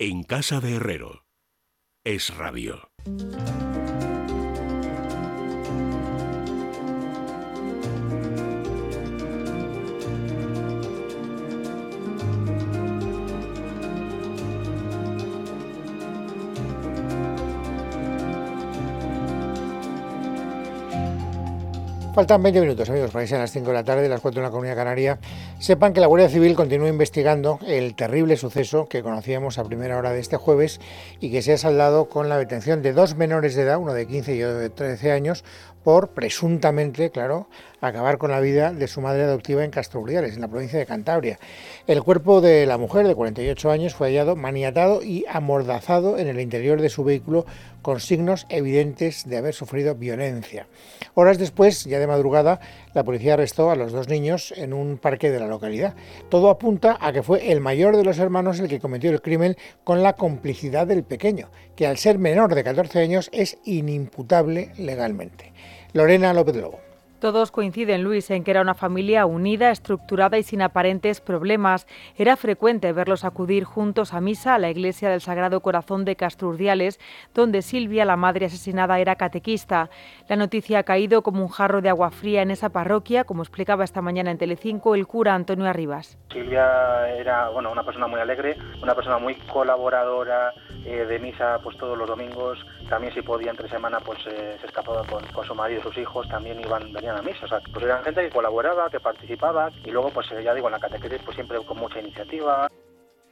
En casa de Herrero. Es radio. Faltan 20 minutos, amigos, para irse a las 5 de la tarde, las 4 en la Comunidad Canaria. Sepan que la Guardia Civil continúa investigando el terrible suceso que conocíamos a primera hora de este jueves y que se ha saldado con la detención de dos menores de edad, uno de 15 y otro de 13 años, por presuntamente, claro, acabar con la vida de su madre adoptiva en Castro en la provincia de Cantabria. El cuerpo de la mujer de 48 años fue hallado maniatado y amordazado en el interior de su vehículo con signos evidentes de haber sufrido violencia. Horas después, ya de madrugada, la policía arrestó a los dos niños en un parque de la localidad. Todo apunta a que fue el mayor de los hermanos el que cometió el crimen con la complicidad del pequeño, que al ser menor de 14 años es inimputable legalmente. Lorena López Lobo. Todos coinciden, Luis, en que era una familia unida, estructurada y sin aparentes problemas. Era frecuente verlos acudir juntos a misa a la iglesia del Sagrado Corazón de Castrurdiales, donde Silvia, la madre asesinada, era catequista. La noticia ha caído como un jarro de agua fría en esa parroquia, como explicaba esta mañana en Telecinco el cura Antonio Arribas. Silvia era bueno, una persona muy alegre, una persona muy colaboradora eh, de misa pues todos los domingos. También si podía entre semana pues eh, se escapaba con, con, su marido y sus hijos, también iban venían a misa. O sea, pues eran gente que colaboraba, que participaba y luego, pues ya digo, en la catequesis, pues siempre con mucha iniciativa.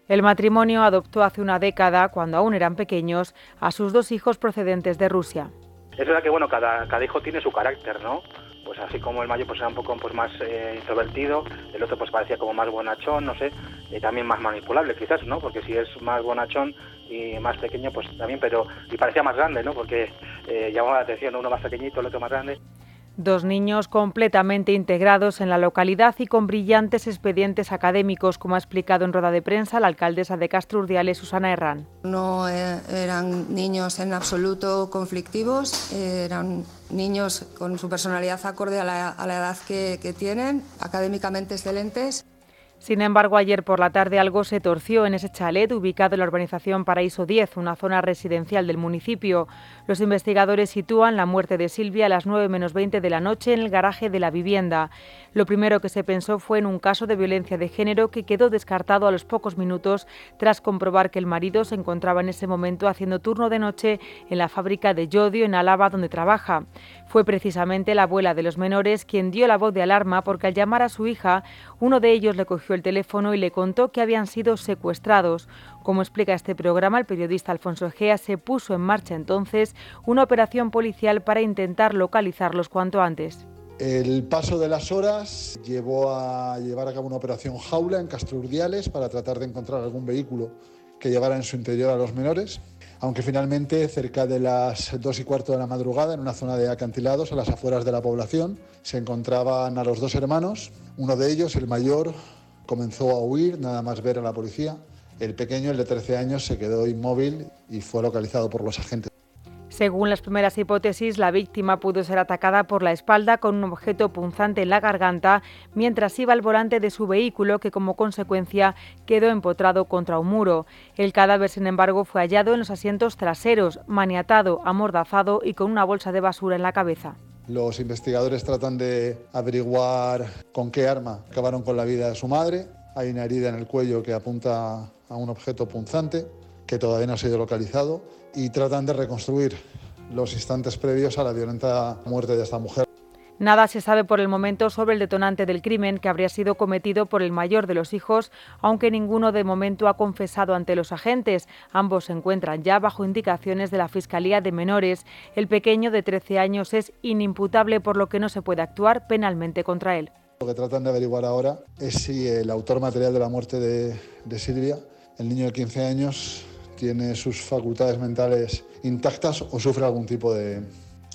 El matrimonio adoptó hace una década, cuando aún eran pequeños, a sus dos hijos procedentes de Rusia. Es verdad que bueno, cada, cada hijo tiene su carácter, ¿no? Pues así como el mayor pues era un poco pues más eh, introvertido, el otro pues parecía como más bonachón, no sé, y también más manipulable quizás, ¿no? Porque si es más bonachón y más pequeño, pues también, pero y parecía más grande, ¿no? Porque eh, llamaba la atención uno más pequeñito, el otro más grande. Dos niños completamente integrados en la localidad y con brillantes expedientes académicos, como ha explicado en rueda de prensa la alcaldesa de Urdiales, Susana Herrán. No eh, eran niños en absoluto conflictivos, eran niños con su personalidad acorde a la, edad que, que tienen, académicamente excelentes. Sin embargo, ayer por la tarde algo se torció en ese chalet ubicado en la urbanización Paraíso 10, una zona residencial del municipio. Los investigadores sitúan la muerte de Silvia a las 9 menos 20 de la noche en el garaje de la vivienda. Lo primero que se pensó fue en un caso de violencia de género que quedó descartado a los pocos minutos tras comprobar que el marido se encontraba en ese momento haciendo turno de noche en la fábrica de Yodio en Álava donde trabaja. Fue precisamente la abuela de los menores quien dio la voz de alarma porque al llamar a su hija, uno de ellos le cogió el teléfono y le contó que habían sido secuestrados. Como explica este programa, el periodista Alfonso Egea se puso en marcha entonces una operación policial para intentar localizarlos cuanto antes. El paso de las horas llevó a llevar a cabo una operación jaula en Castro Urdiales para tratar de encontrar algún vehículo que llevara en su interior a los menores aunque finalmente cerca de las dos y cuarto de la madrugada, en una zona de acantilados a las afueras de la población, se encontraban a los dos hermanos. Uno de ellos, el mayor, comenzó a huir nada más ver a la policía. El pequeño, el de 13 años, se quedó inmóvil y fue localizado por los agentes. Según las primeras hipótesis, la víctima pudo ser atacada por la espalda con un objeto punzante en la garganta mientras iba al volante de su vehículo que como consecuencia quedó empotrado contra un muro. El cadáver, sin embargo, fue hallado en los asientos traseros, maniatado, amordazado y con una bolsa de basura en la cabeza. Los investigadores tratan de averiguar con qué arma acabaron con la vida de su madre. Hay una herida en el cuello que apunta a un objeto punzante que todavía no ha sido localizado y tratan de reconstruir los instantes previos a la violenta muerte de esta mujer. Nada se sabe por el momento sobre el detonante del crimen que habría sido cometido por el mayor de los hijos, aunque ninguno de momento ha confesado ante los agentes. Ambos se encuentran ya bajo indicaciones de la Fiscalía de Menores. El pequeño de 13 años es inimputable por lo que no se puede actuar penalmente contra él. Lo que tratan de averiguar ahora es si el autor material de la muerte de, de Silvia, el niño de 15 años, tiene sus facultades mentales intactas o sufre algún tipo de,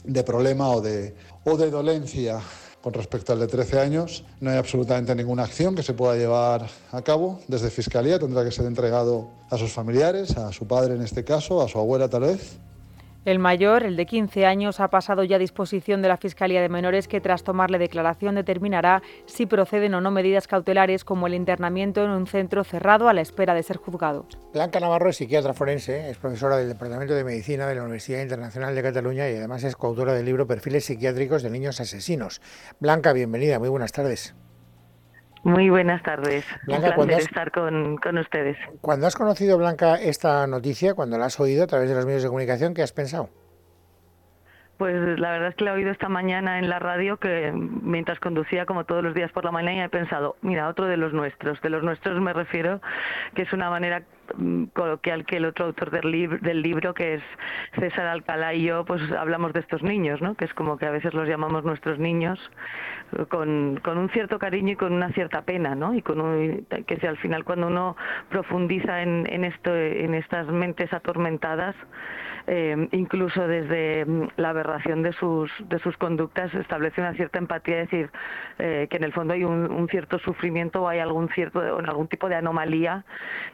de problema o de, o de dolencia. Con respecto al de 13 años, no hay absolutamente ninguna acción que se pueda llevar a cabo desde Fiscalía. Tendrá que ser entregado a sus familiares, a su padre en este caso, a su abuela tal vez, el mayor, el de 15 años, ha pasado ya a disposición de la Fiscalía de Menores que tras tomarle declaración determinará si proceden o no medidas cautelares como el internamiento en un centro cerrado a la espera de ser juzgado. Blanca Navarro es psiquiatra forense, es profesora del Departamento de Medicina de la Universidad Internacional de Cataluña y además es coautora del libro Perfiles psiquiátricos de niños asesinos. Blanca, bienvenida, muy buenas tardes. Muy buenas tardes. Blanca, Un placer estar con, con, ustedes. Cuando has conocido, Blanca, esta noticia, cuando la has oído a través de los medios de comunicación, ¿qué has pensado? Pues la verdad es que la he oído esta mañana en la radio que mientras conducía como todos los días por la mañana he pensado, mira, otro de los nuestros. De los nuestros me refiero que es una manera coloquial que el otro autor del, del libro, que es César Alcalá y yo, pues hablamos de estos niños, ¿no? Que es como que a veces los llamamos nuestros niños con, con un cierto cariño y con una cierta pena, ¿no? Y con que si al final cuando uno profundiza en, en, esto, en estas mentes atormentadas, eh, incluso desde mm, la aberración de sus, de sus conductas establece una cierta empatía, es decir, eh, que en el fondo hay un, cierto sufrimiento o hay algún cierto algún tipo de anomalía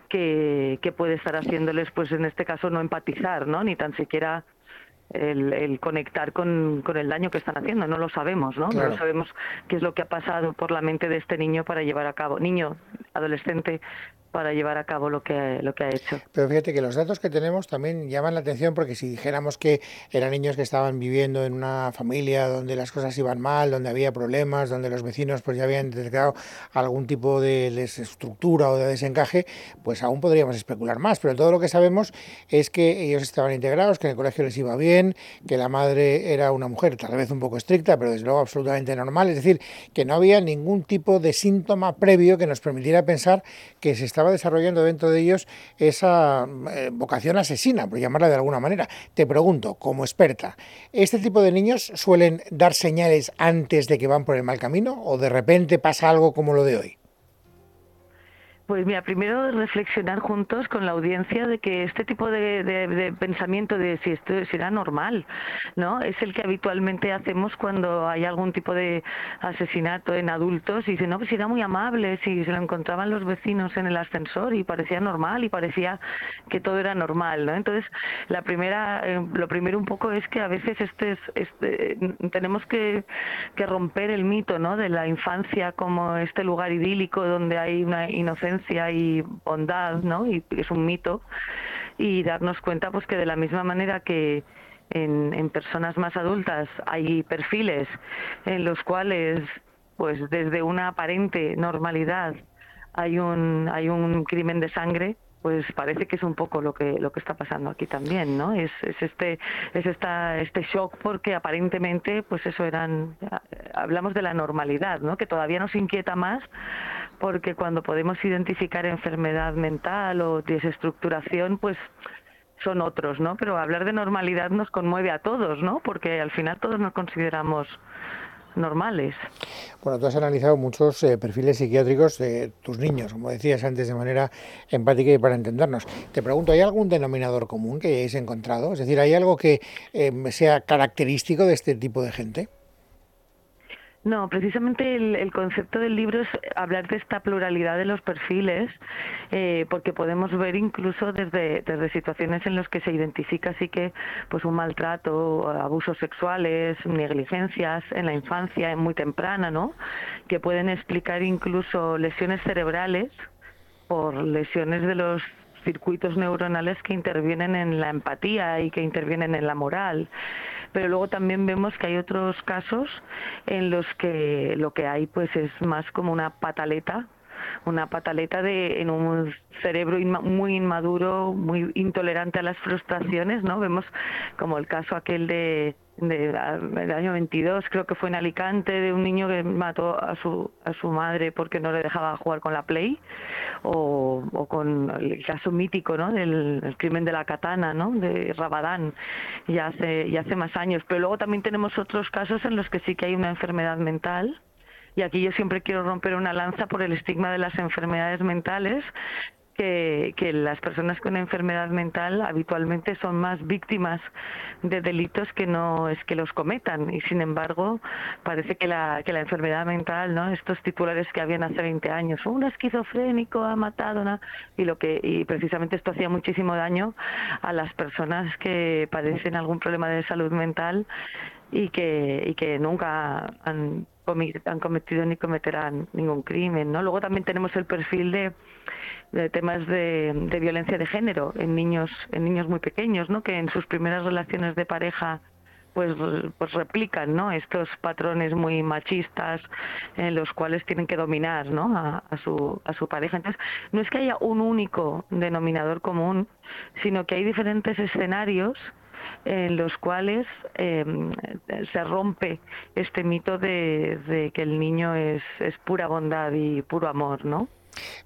que, que puede estar haciéndoles, pues en este caso, no empatizar, ¿no? Ni tan siquiera el, conectar con, con, el daño que están haciendo. No lo sabemos, ¿no? No sabemos qué es lo que ha pasado por la mente de este niño para llevar a cabo, niño, adolescente, para llevar a cabo lo que, lo que ha hecho. Pero fíjate que los datos que tenemos también llaman la atención porque si dijéramos que eran niños que estaban viviendo en una familia donde las cosas iban mal, donde había problemas, donde los vecinos pues ya habían detectado algún tipo de desestructura o de desencaje, pues aún podríamos especular más. Pero todo lo que sabemos es que ellos estaban integrados, que en el colegio les iba bien, que la madre era una mujer tal vez un poco estricta, pero desde luego absolutamente normal. Es decir, que no había ningún tipo de síntoma previo que nos permitiera pensar que se estaba desarrollando dentro de ellos esa eh, vocación asesina, por llamarla de alguna manera. Te pregunto, como experta, ¿este tipo de niños suelen dar señales antes de que van por el mal camino o de repente pasa algo como lo de hoy? Pues mira, primero reflexionar juntos con la audiencia de que este tipo de, pensamiento de si esto será normal, ¿no? Es el que habitualmente hacemos cuando hay algún tipo de asesinato en adultos y dicen, no, pues era muy amable, si se lo encontraban los vecinos en el ascensor y parecía normal y parecía que todo era normal, ¿no? Entonces, la primera, eh, lo primero un poco es que a veces este, este tenemos que, que romper el mito, ¿no? De la infancia como este lugar idílico donde hay una inocencia y bondad, ¿no? Y es un mito y darnos cuenta pues que de la misma manera que en, en personas más adultas hay perfiles en los cuales pues desde una aparente normalidad hay un hay un crimen de sangre pues parece que es un poco lo que lo que está pasando aquí también no es, es este es esta este shock porque aparentemente pues eso eran hablamos de la normalidad no que todavía nos inquieta más porque cuando podemos identificar enfermedad mental o desestructuración pues son otros, ¿no? Pero hablar de normalidad nos conmueve a todos, ¿no? Porque al final todos nos consideramos normales. Bueno, tú has analizado muchos eh, perfiles psiquiátricos de tus niños, como decías antes, de manera empática y para entendernos. Te pregunto, ¿hay algún denominador común que hayáis encontrado? Es decir, ¿hay algo que eh, sea característico de este tipo de gente? No, precisamente el, concepto del libro es hablar de esta pluralidad de los perfiles, eh, porque podemos ver incluso desde, desde situaciones en las que se identifica así que pues un maltrato, abusos sexuales, negligencias en la infancia muy temprana, ¿no? Que pueden explicar incluso lesiones cerebrales por lesiones de los circuitos neuronales que intervienen en la empatía y que intervienen en la moral pero luego también vemos que hay otros casos en los que lo que hay pues es más como una pataleta una pataleta de en un cerebro muy inmaduro, muy intolerante a las frustraciones, ¿no? Vemos como el caso aquel de del año 22, creo que fue en Alicante, de un niño que mató a su, a su madre porque no le dejaba jugar con la Play, o, o con el caso mítico ¿no? del crimen de la katana, ¿no? de Rabadán, ya hace, ya hace más años. Pero luego también tenemos otros casos en los que sí que hay una enfermedad mental, y aquí yo siempre quiero romper una lanza por el estigma de las enfermedades mentales, que, que, las personas con enfermedad mental habitualmente son más víctimas de delitos que no es que los cometan y sin embargo parece que la, que la enfermedad mental, ¿no? estos titulares que habían hace 20 años, un esquizofrénico ha matado y lo que y precisamente esto hacía muchísimo daño a las personas que padecen algún problema de salud mental y que, y que nunca han, han cometido ni cometerán ningún crimen. ¿no? Luego también tenemos el perfil de, temas de, de, violencia de género en niños, en niños muy pequeños, ¿no? que en sus primeras relaciones de pareja pues, pues replican ¿no? estos patrones muy machistas en los cuales tienen que dominar ¿no? a, a, su, a su pareja. Entonces, no es que haya un único denominador común, sino que hay diferentes escenarios en los cuales eh, se rompe este mito de, de, que el niño es, es pura bondad y puro amor, ¿no?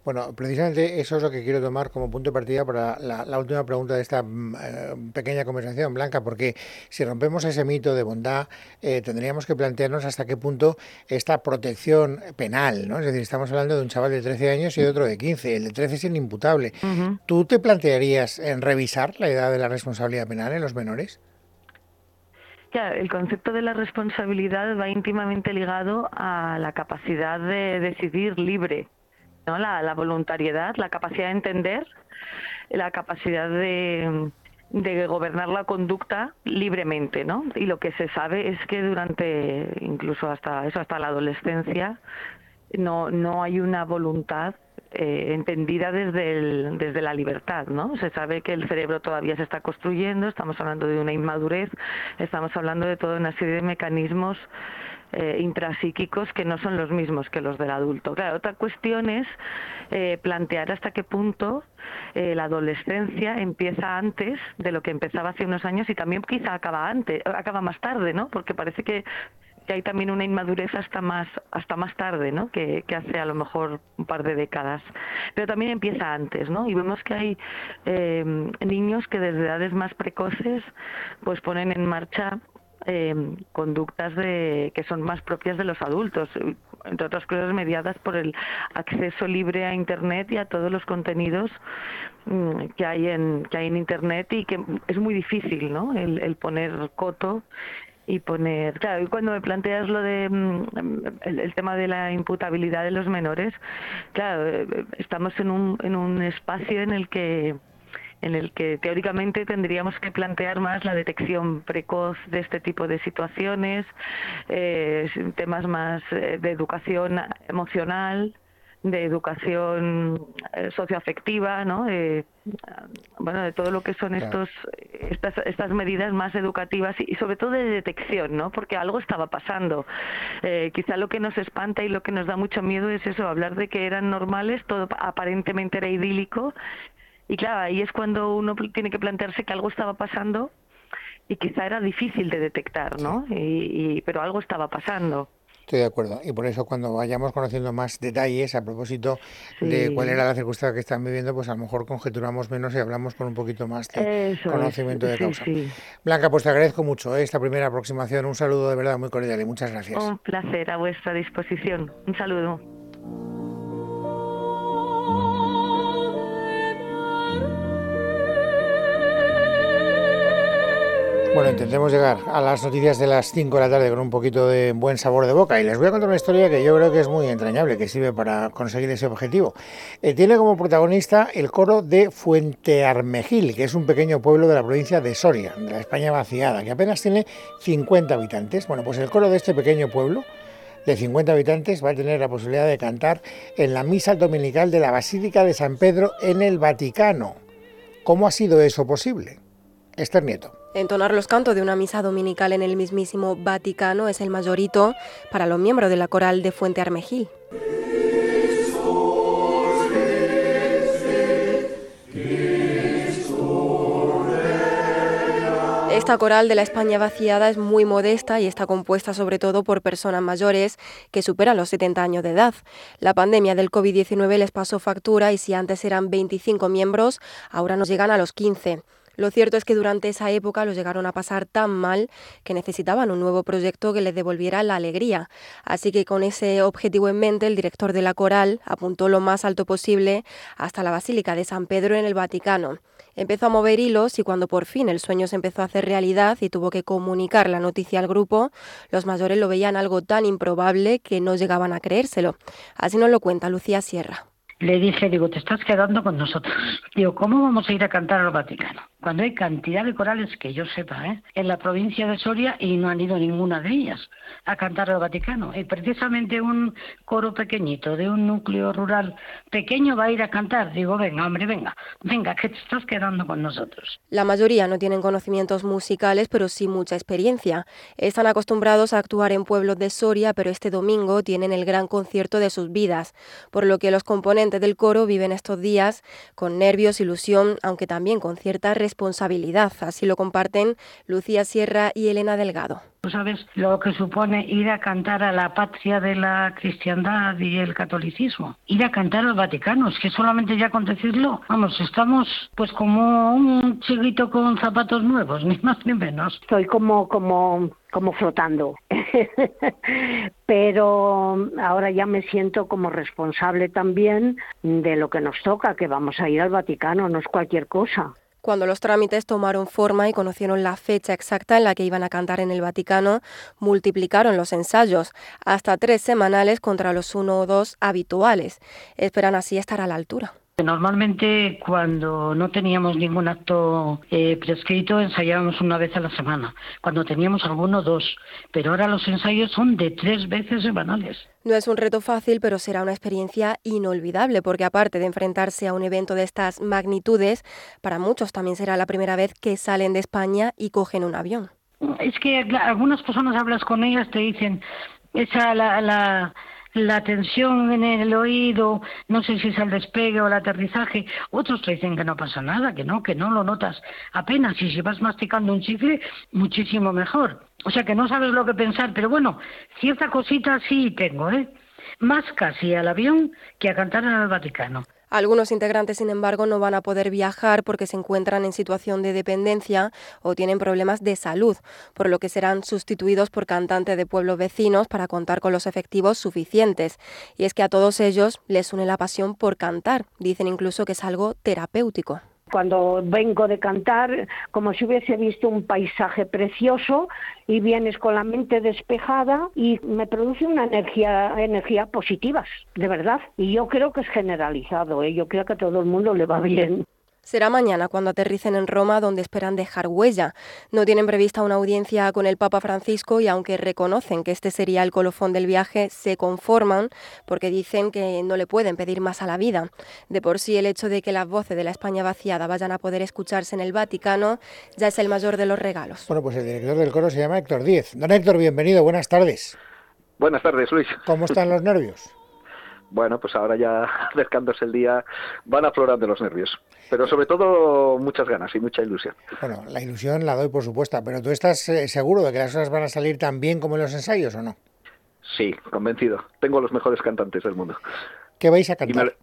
Bueno, precisamente eso es lo que quiero tomar como punto de partida para la, la última pregunta de esta eh, pequeña conversación, Blanca, porque si rompemos ese mito de bondad, eh, tendríamos que plantearnos hasta qué punto esta protección penal, ¿no? Es decir, estamos hablando de un chaval de 13 años y de otro de 15. El de 13 es inimputable. Uh -huh. ¿Tú te plantearías en revisar la edad de la responsabilidad penal en los menores? Claro, el concepto de la responsabilidad va íntimamente ligado a la capacidad de decidir libre ¿no? La, voluntariedad, la capacidad de entender, la capacidad de, de, gobernar la conducta libremente, ¿no? Y lo que se sabe es que durante, incluso hasta eso, hasta la adolescencia, no, no hay una voluntad eh, entendida desde, el, desde la libertad, ¿no? Se sabe que el cerebro todavía se está construyendo, estamos hablando de una inmadurez, estamos hablando de toda una serie de mecanismos eh, intrapsíquicos que no son los mismos que los del adulto. Claro, otra cuestión es eh, plantear hasta qué punto eh, la adolescencia empieza antes de lo que empezaba hace unos años y también quizá acaba antes, acaba más tarde, ¿no? Porque parece que hay también una inmadurez hasta más hasta más tarde, ¿no? Que, que, hace a lo mejor un par de décadas. Pero también empieza antes, ¿no? Y vemos que hay eh, niños que desde edades más precoces pues ponen en marcha eh, conductas de, que son más propias de los adultos, entre otras cosas mediadas por el acceso libre a Internet y a todos los contenidos mm, que hay en que hay en Internet y que es muy difícil, ¿no? El, el poner coto y poner, claro, y cuando me planteas lo de el, el, tema de la imputabilidad de los menores, claro, estamos en un, en un espacio en el que en el que teóricamente tendríamos que plantear más la detección precoz de este tipo de situaciones, eh, temas más de educación emocional, de educación eh, socioafectiva, ¿no? De, bueno, de todo lo que son estos estas estas medidas más educativas y, sobre todo de detección, ¿no? Porque algo estaba pasando. Eh, quizá lo que nos espanta y lo que nos da mucho miedo es eso, hablar de que eran normales, todo aparentemente era idílico y claro, ahí es cuando uno tiene que plantearse que algo estaba pasando y quizá era difícil de detectar, ¿no? Sí. Y, y, pero algo estaba pasando. Estoy de acuerdo. Y por eso cuando vayamos conociendo más detalles a propósito sí. de cuál era la circunstancia que están viviendo, pues a lo mejor conjeturamos menos y hablamos con un poquito más de eso conocimiento es. de causa. Sí, Blanca, pues te agradezco mucho ¿eh? esta primera aproximación. Un saludo de verdad muy cordial y muchas gracias. Un placer, a vuestra disposición. Un saludo. Bueno, intentemos llegar a las noticias de las 5 de la tarde con un poquito de buen sabor de boca y les voy a contar una historia que yo creo que es muy entrañable, que sirve para conseguir ese objetivo. Eh, tiene como protagonista el coro de Fuente Armejil, que es un pequeño pueblo de la provincia de Soria, de la España vaciada, que apenas tiene 50 habitantes. Bueno, pues el coro de este pequeño pueblo de 50 habitantes va a tener la posibilidad de cantar en la misa dominical de la Basílica de San Pedro en el Vaticano. ¿Cómo ha sido eso posible? Esther Nieto. Entonar los cantos de una misa dominical en el mismísimo Vaticano es el mayor hito para los miembros de la coral de Fuente Armejil. Esta coral de la España vaciada es muy modesta y está compuesta sobre todo por personas mayores que superan los 70 años de edad. La pandemia del COVID-19 les pasó factura y si antes eran 25 miembros, ahora nos llegan a los 15. Lo cierto es que durante esa época los llegaron a pasar tan mal que necesitaban un nuevo proyecto que les devolviera la alegría. Así que con ese objetivo en mente, el director de la coral apuntó lo más alto posible hasta la Basílica de San Pedro en el Vaticano. Empezó a mover hilos y cuando por fin el sueño se empezó a hacer realidad y tuvo que comunicar la noticia al grupo, los mayores lo veían algo tan improbable que no llegaban a creérselo. Así nos lo cuenta Lucía Sierra le dije, digo, te estás quedando con nosotros. Digo, ¿cómo vamos a ir a cantar al Vaticano? Cuando hay cantidad de corales, que yo sepa, ¿eh? en la provincia de Soria y no han ido ninguna de ellas a cantar al Vaticano. Y precisamente un coro pequeñito de un núcleo rural pequeño va a ir a cantar. Digo, venga, hombre, venga, venga, que te estás quedando con nosotros. La mayoría no tienen conocimientos musicales, pero sí mucha experiencia. Están acostumbrados a actuar en pueblos de Soria, pero este domingo tienen el gran concierto de sus vidas, por lo que los componentes del coro viven estos días con nervios, ilusión, aunque también con cierta responsabilidad. Así lo comparten Lucía Sierra y Elena Delgado. Tú sabes lo que supone ir a cantar a la patria de la cristiandad y el catolicismo. Ir a cantar al Vaticano, es que solamente ya con decirlo, vamos, estamos pues como un chiquito con zapatos nuevos, ni más ni menos. Estoy como, como como flotando. Pero ahora ya me siento como responsable también de lo que nos toca, que vamos a ir al Vaticano, no es cualquier cosa. Cuando los trámites tomaron forma y conocieron la fecha exacta en la que iban a cantar en el Vaticano, multiplicaron los ensayos, hasta tres semanales contra los uno o dos habituales. Esperan así estar a la altura. Normalmente cuando no teníamos ningún acto eh, prescrito ensayábamos una vez a la semana, cuando teníamos alguno dos, pero ahora los ensayos son de tres veces semanales. No es un reto fácil, pero será una experiencia inolvidable, porque aparte de enfrentarse a un evento de estas magnitudes, para muchos también será la primera vez que salen de España y cogen un avión. Es que algunas personas hablas con ellas te dicen esa la, la la tensión en el oído, no sé si es el despegue o el aterrizaje, otros te dicen que no pasa nada, que no, que no lo notas apenas, y si vas masticando un chicle, muchísimo mejor. O sea que no sabes lo que pensar, pero bueno, cierta cosita sí tengo, ¿eh? Más casi al avión que a cantar en el Vaticano. Algunos integrantes, sin embargo, no van a poder viajar porque se encuentran en situación de dependencia o tienen problemas de salud, por lo que serán sustituidos por cantantes de pueblos vecinos para contar con los efectivos suficientes. Y es que a todos ellos les une la pasión por cantar. Dicen incluso que es algo terapéutico cuando vengo de cantar, como si hubiese visto un paisaje precioso y vienes con la mente despejada y me produce una energía, energía positivas, de verdad. Y yo creo que es generalizado, ¿eh? yo creo que a todo el mundo le va bien. Será mañana cuando aterricen en Roma, donde esperan dejar huella. No tienen prevista una audiencia con el Papa Francisco y aunque reconocen que este sería el colofón del viaje, se conforman porque dicen que no le pueden pedir más a la vida. De por sí, el hecho de que las voces de la España vaciada vayan a poder escucharse en el Vaticano ya es el mayor de los regalos. Bueno, pues el director del coro se llama Héctor Díez. Don Héctor, bienvenido, buenas tardes. Buenas tardes, Luis. ¿Cómo están los nervios? Bueno, pues ahora ya acercándose el día van aflorando los nervios. Pero sobre todo muchas ganas y mucha ilusión. Bueno, la ilusión la doy por supuesto, pero ¿tú estás eh, seguro de que las cosas van a salir tan bien como en los ensayos o no? Sí, convencido. Tengo los mejores cantantes del mundo. ¿Qué vais a cantar?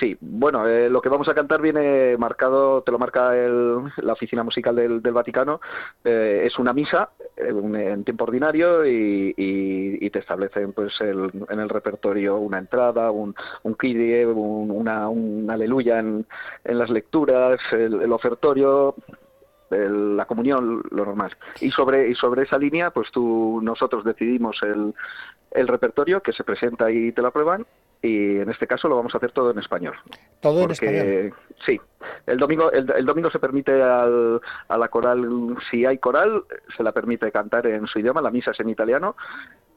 Sí, bueno, eh, lo que vamos a cantar viene marcado, te lo marca la Oficina Musical del, Vaticano, eh, es una misa eh, en tiempo ordinario y, te establecen pues en el repertorio una entrada, un, un una, aleluya en, las lecturas, el, ofertorio, la comunión, lo normal. Y sobre, y sobre esa línea, pues tú, nosotros decidimos el, el repertorio que se presenta y te lo aprueban y en este caso lo vamos a hacer todo en español. Todo en español. Sí, el domingo el, domingo se permite al, a la coral, si hay coral, se la permite cantar en su idioma, la misa es en italiano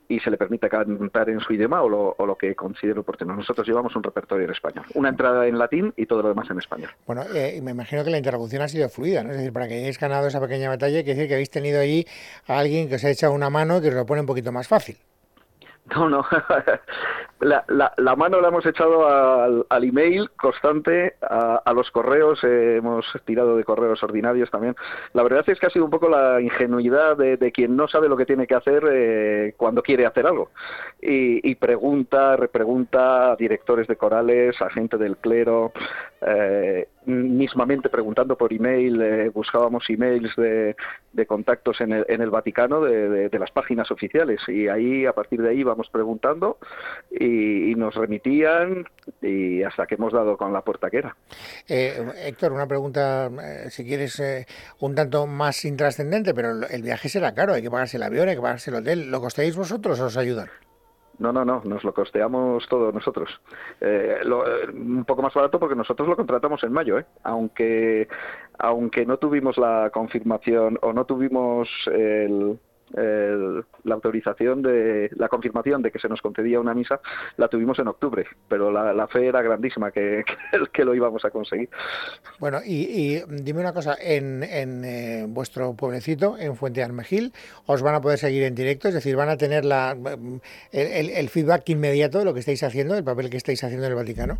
y se le permite cantar en su idioma o lo, o lo que considere oportuno. Nosotros llevamos un repertorio en español, una entrada en latín y todo lo demás en español. Bueno, eh, me imagino que la interlocución ha sido fluida, ¿no? Es decir, para que hayáis ganado esa pequeña batalla, quiere decir que habéis tenido allí a alguien que os ha echado una mano y que os lo pone un poquito más fácil. No, no. la, la, mano la hemos echado al, al email constante, a, los correos, eh, hemos tirado de correos ordinarios también. La verdad es que ha sido un poco la ingenuidad de, quien no sabe lo que tiene que hacer eh, cuando quiere hacer algo. Y, y, pregunta, repregunta a directores de corales, a gente del clero, eh, mismamente preguntando por email, eh, buscábamos emails de, de, contactos en el, en el Vaticano de, de, las páginas oficiales y ahí, a partir de ahí, vamos preguntando y, nos remitían y hasta que hemos dado con la puerta que era. Eh, Héctor, una pregunta, eh, si quieres, un tanto más intrascendente, pero el viaje será caro, hay que pagarse el avión, hay que pagarse el hotel. ¿Lo costéis vosotros o os ayudan? No, no, no, nos lo costeamos todo nosotros. Eh, eh, un poco más barato porque nosotros lo contratamos en mayo, ¿eh? aunque, aunque no tuvimos la confirmación o no tuvimos el, la autorización de la confirmación de que se nos concedía una misa la tuvimos en octubre, pero la, fe era grandísima que, que, lo íbamos a conseguir. Bueno, y, dime una cosa, en, en eh, vuestro pueblecito, en Fuente Armejil, os van a poder seguir en directo, es decir, van a tener la, el, el feedback inmediato de lo que estáis haciendo, el papel que estáis haciendo en el Vaticano.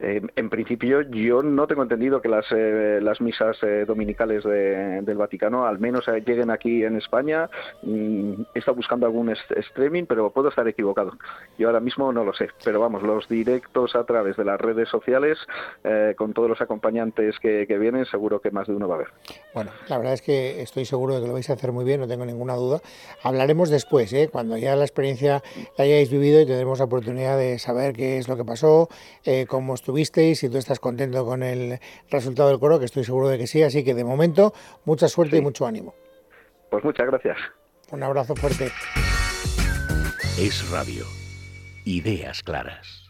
Eh, en principio, yo no tengo entendido que las, eh, las misas eh, dominicales del Vaticano al menos lleguen aquí en España. Mm, estado buscando algún streaming, pero puedo estar equivocado. Yo ahora mismo no lo sé. Pero vamos, los directos a través de las redes sociales, con todos los acompañantes que, vienen, seguro que más de uno va a haber. Bueno, la verdad es que estoy seguro de que lo vais a hacer muy bien, no tengo ninguna duda. Hablaremos después, cuando ya la experiencia la hayáis vivido y tendremos la oportunidad de saber qué es lo que pasó, cómo estuvisteis, y tú estás contento con el resultado del coro, que estoy seguro de que sí. Así que de momento, mucha suerte y mucho ánimo. Pues muchas gracias. Un abrazo fuerte. Es Radio. Ideas claras.